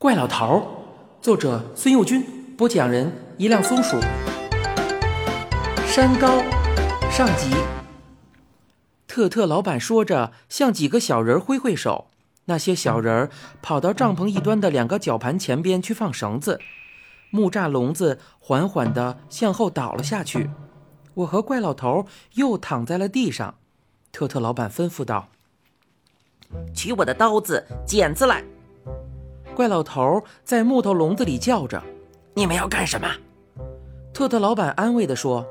怪老头儿，作者孙幼军，播讲人一辆松鼠。山高，上集。特特老板说着，向几个小人挥挥手。那些小人儿跑到帐篷一端的两个绞盘前边去放绳子，木栅笼子缓缓地向后倒了下去。我和怪老头又躺在了地上。特特老板吩咐道：“取我的刀子、剪子来。”怪老头在木头笼子里叫着：“你们要干什么？”特特老板安慰地说：“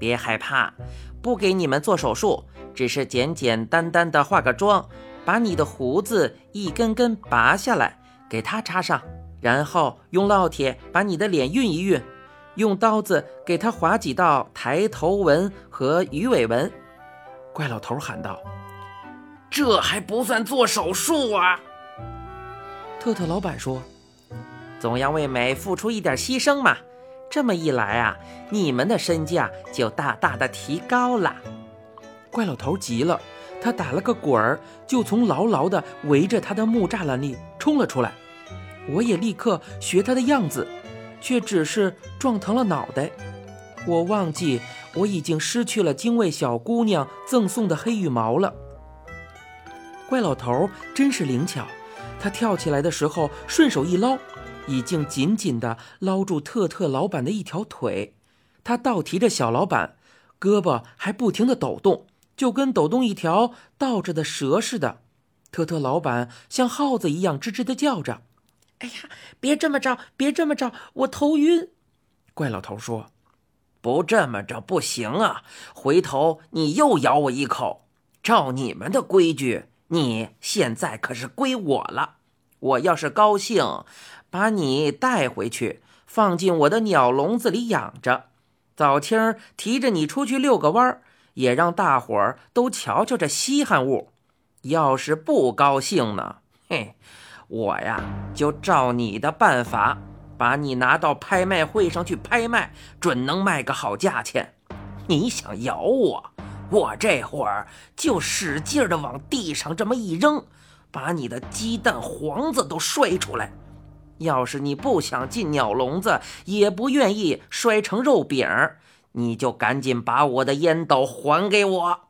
别害怕，不给你们做手术，只是简简单单的化个妆，把你的胡子一根根拔下来，给它插上，然后用烙铁把你的脸熨一熨，用刀子给它划几道抬头纹和鱼尾纹。”怪老头喊道：“这还不算做手术啊！”特特老板说：“总要为美付出一点牺牲嘛，这么一来啊，你们的身价就大大的提高了。”怪老头急了，他打了个滚儿，就从牢牢的围着他的木栅栏里冲了出来。我也立刻学他的样子，却只是撞疼了脑袋。我忘记我已经失去了精卫小姑娘赠送的黑羽毛了。怪老头真是灵巧。他跳起来的时候，顺手一捞，已经紧紧地捞住特特老板的一条腿。他倒提着小老板，胳膊还不停地抖动，就跟抖动一条倒着的蛇似的。特特老板像耗子一样吱吱地叫着：“哎呀，别这么着，别这么着，我头晕。”怪老头说：“不这么着不行啊，回头你又咬我一口。照你们的规矩。”你现在可是归我了，我要是高兴，把你带回去，放进我的鸟笼子里养着，早清儿提着你出去遛个弯儿，也让大伙儿都瞧瞧这稀罕物。要是不高兴呢，嘿，我呀就照你的办法，把你拿到拍卖会上去拍卖，准能卖个好价钱。你想咬我？我这会儿就使劲儿的往地上这么一扔，把你的鸡蛋黄子都摔出来。要是你不想进鸟笼子，也不愿意摔成肉饼，你就赶紧把我的烟斗还给我。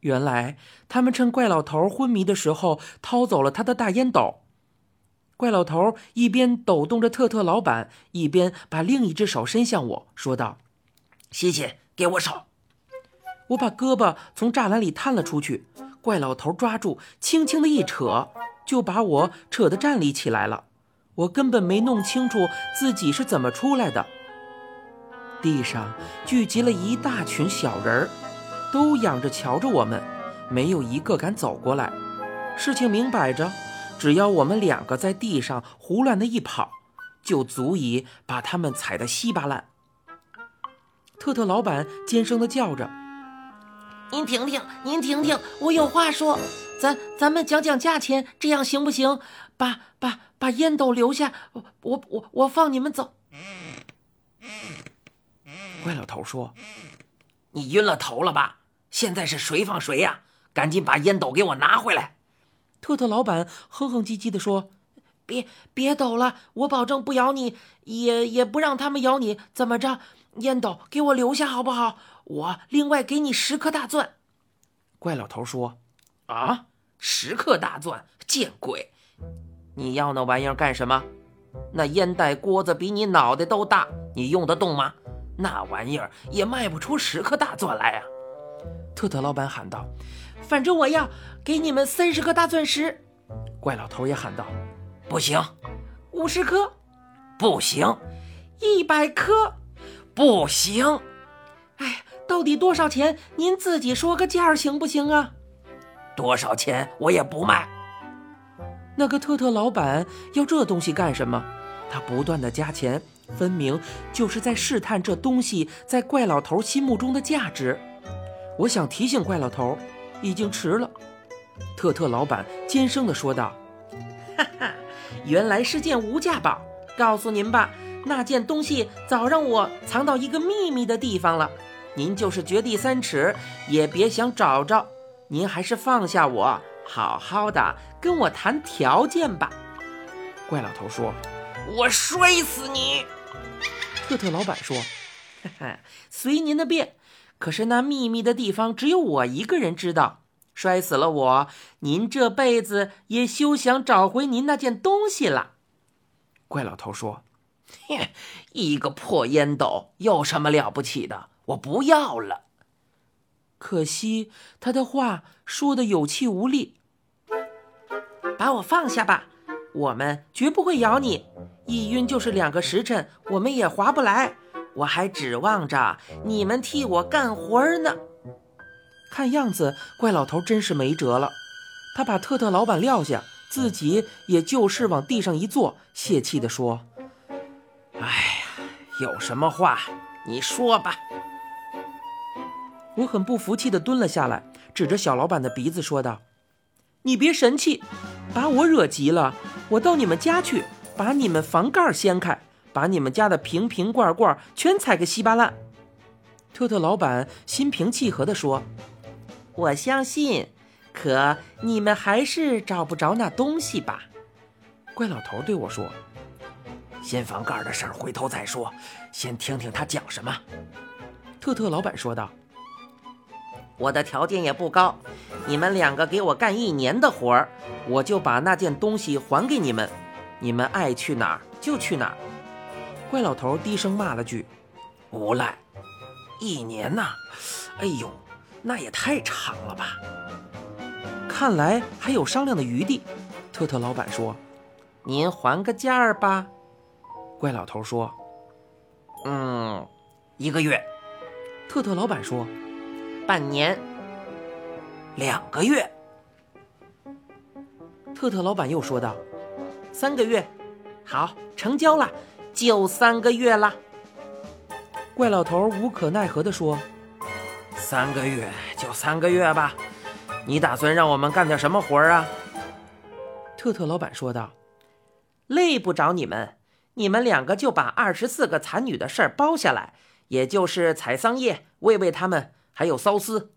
原来他们趁怪老头昏迷的时候掏走了他的大烟斗。怪老头一边抖动着特特老板，一边把另一只手伸向我说道：“西西，给我手。”我把胳膊从栅栏里探了出去，怪老头抓住，轻轻的一扯，就把我扯得站立起来了。我根本没弄清楚自己是怎么出来的。地上聚集了一大群小人儿，都仰着瞧着我们，没有一个敢走过来。事情明摆着，只要我们两个在地上胡乱的一跑，就足以把他们踩得稀巴烂。特特老板尖声的叫着。您停停，您停停，我有话说，咱咱们讲讲价钱，这样行不行？把把把烟斗留下，我我我我放你们走。怪老头说：“你晕了头了吧？现在是谁放谁呀？赶紧把烟斗给我拿回来。”特特老板哼哼唧唧地说：“别别抖了，我保证不咬你，也也不让他们咬你。怎么着？烟斗给我留下好不好？”我另外给你十颗大钻，怪老头说：“啊，十颗大钻，见鬼！你要那玩意儿干什么？那烟袋锅子比你脑袋都大，你用得动吗？那玩意儿也卖不出十颗大钻来啊！”特特老板喊道：“反正我要给你们三十颗大钻石。”怪老头也喊道：“不行，五十颗，不行，一百颗，不行。”哎。到底多少钱？您自己说个价行不行啊？多少钱我也不卖。那个特特老板要这东西干什么？他不断的加钱，分明就是在试探这东西在怪老头心目中的价值。我想提醒怪老头，已经迟了。特特老板尖声的说道：“，原来是件无价宝。告诉您吧，那件东西早让我藏到一个秘密的地方了。”您就是掘地三尺，也别想找着。您还是放下我，好好的跟我谈条件吧。怪老头说：“我摔死你！”特特老板说：“哈哈，随您的便。可是那秘密的地方只有我一个人知道。摔死了我，您这辈子也休想找回您那件东西了。”怪老头说：“哼，一个破烟斗有什么了不起的？我不要了。”可惜他的话说的有气无力。把我放下吧，我们绝不会咬你。一晕就是两个时辰，我们也划不来。我还指望着你们替我干活呢。看样子，怪老头真是没辙了。他把特特老板撂下，自己也就事往地上一坐，泄气地说：“哎呀，有什么话你说吧。”我很不服气地蹲了下来，指着小老板的鼻子说道：“你别神气，把我惹急了，我到你们家去，把你们房盖掀开，把你们家的瓶瓶罐罐全踩个稀巴烂。”特特老板心平气和地说：“我相信，可你们还是找不着那东西吧？”怪老头对我说：“掀房盖的事儿回头再说，先听听他讲什么。”特特老板说道。我的条件也不高，你们两个给我干一年的活儿，我就把那件东西还给你们。你们爱去哪儿就去哪儿。怪老头低声骂了句：“无赖！一年呐，哎呦，那也太长了吧！看来还有商量的余地。”特特老板说：“您还个价儿吧。”怪老头说：“嗯，一个月。”特特老板说。半年，两个月。特特老板又说道：“三个月，好，成交了，就三个月了。”怪老头无可奈何地说：“三个月就三个月吧，你打算让我们干点什么活儿啊？”特特老板说道：“累不着你们，你们两个就把二十四个残女的事儿包下来，也就是采桑叶，喂喂他们。”还有骚丝。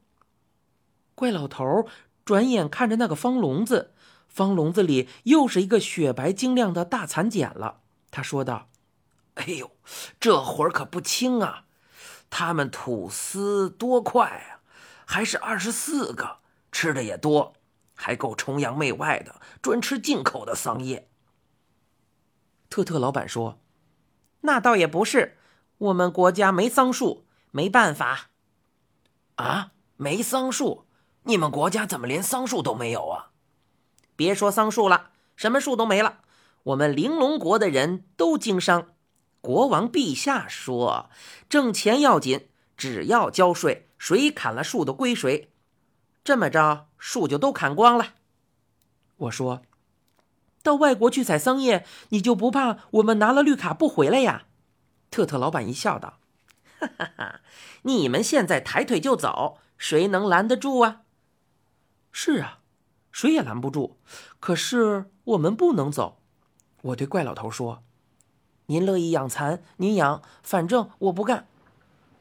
怪老头转眼看着那个方笼子，方笼子里又是一个雪白晶亮的大蚕茧了。他说道：“哎呦，这活儿可不轻啊！他们吐丝多快啊！还是二十四个，吃的也多，还够崇洋媚外的，专吃进口的桑叶。”特特老板说：“那倒也不是，我们国家没桑树，没办法。”啊，没桑树？你们国家怎么连桑树都没有啊？别说桑树了，什么树都没了。我们玲珑国的人都经商，国王陛下说，挣钱要紧，只要交税，谁砍了树都归谁。这么着，树就都砍光了。我说，到外国去采桑叶，你就不怕我们拿了绿卡不回来呀？特特老板一笑道。哈哈哈！你们现在抬腿就走，谁能拦得住啊？是啊，谁也拦不住。可是我们不能走。我对怪老头说：“您乐意养蚕，您养，反正我不干。”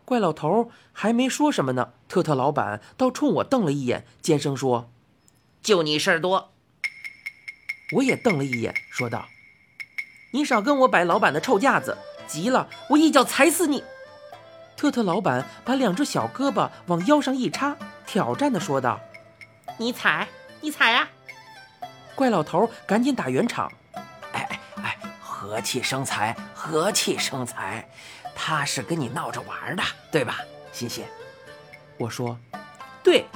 怪老头还没说什么呢，特特老板倒冲我瞪了一眼，尖声说：“就你事儿多。”我也瞪了一眼，说道：“你少跟我摆老板的臭架子，急了我一脚踩死你！”特特老板把两只小胳膊往腰上一插，挑战的说道：“你踩，你踩呀！”怪老头赶紧打圆场：“哎哎哎，和气生财，和气生财，他是跟你闹着玩的，对吧？欣欣。”我说：“对。”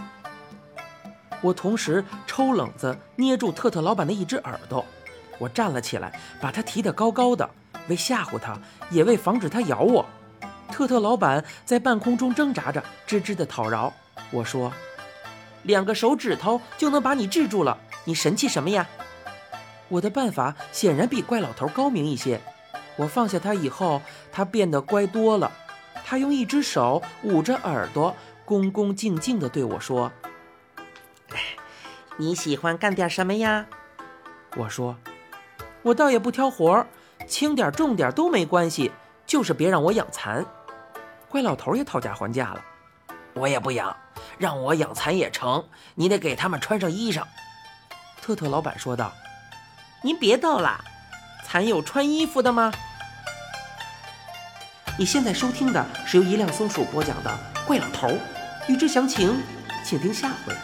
我同时抽冷子捏住特特老板的一只耳朵，我站了起来，把他提得高高的，为吓唬他，也为防止他咬我。特特老板在半空中挣扎着，吱吱地讨饶。我说：“两个手指头就能把你制住了，你神气什么呀？”我的办法显然比怪老头高明一些。我放下他以后，他变得乖多了。他用一只手捂着耳朵，恭恭敬敬地对我说：“你喜欢干点什么呀？”我说：“我倒也不挑活儿，轻点重点都没关系，就是别让我养蚕。”怪老头也讨价还价了，我也不养，让我养蚕也成，你得给他们穿上衣裳。特特老板说道：“您别逗了，蚕有穿衣服的吗？你现在收听的是由一辆松鼠播讲的《怪老头》，欲知详情，请听下回。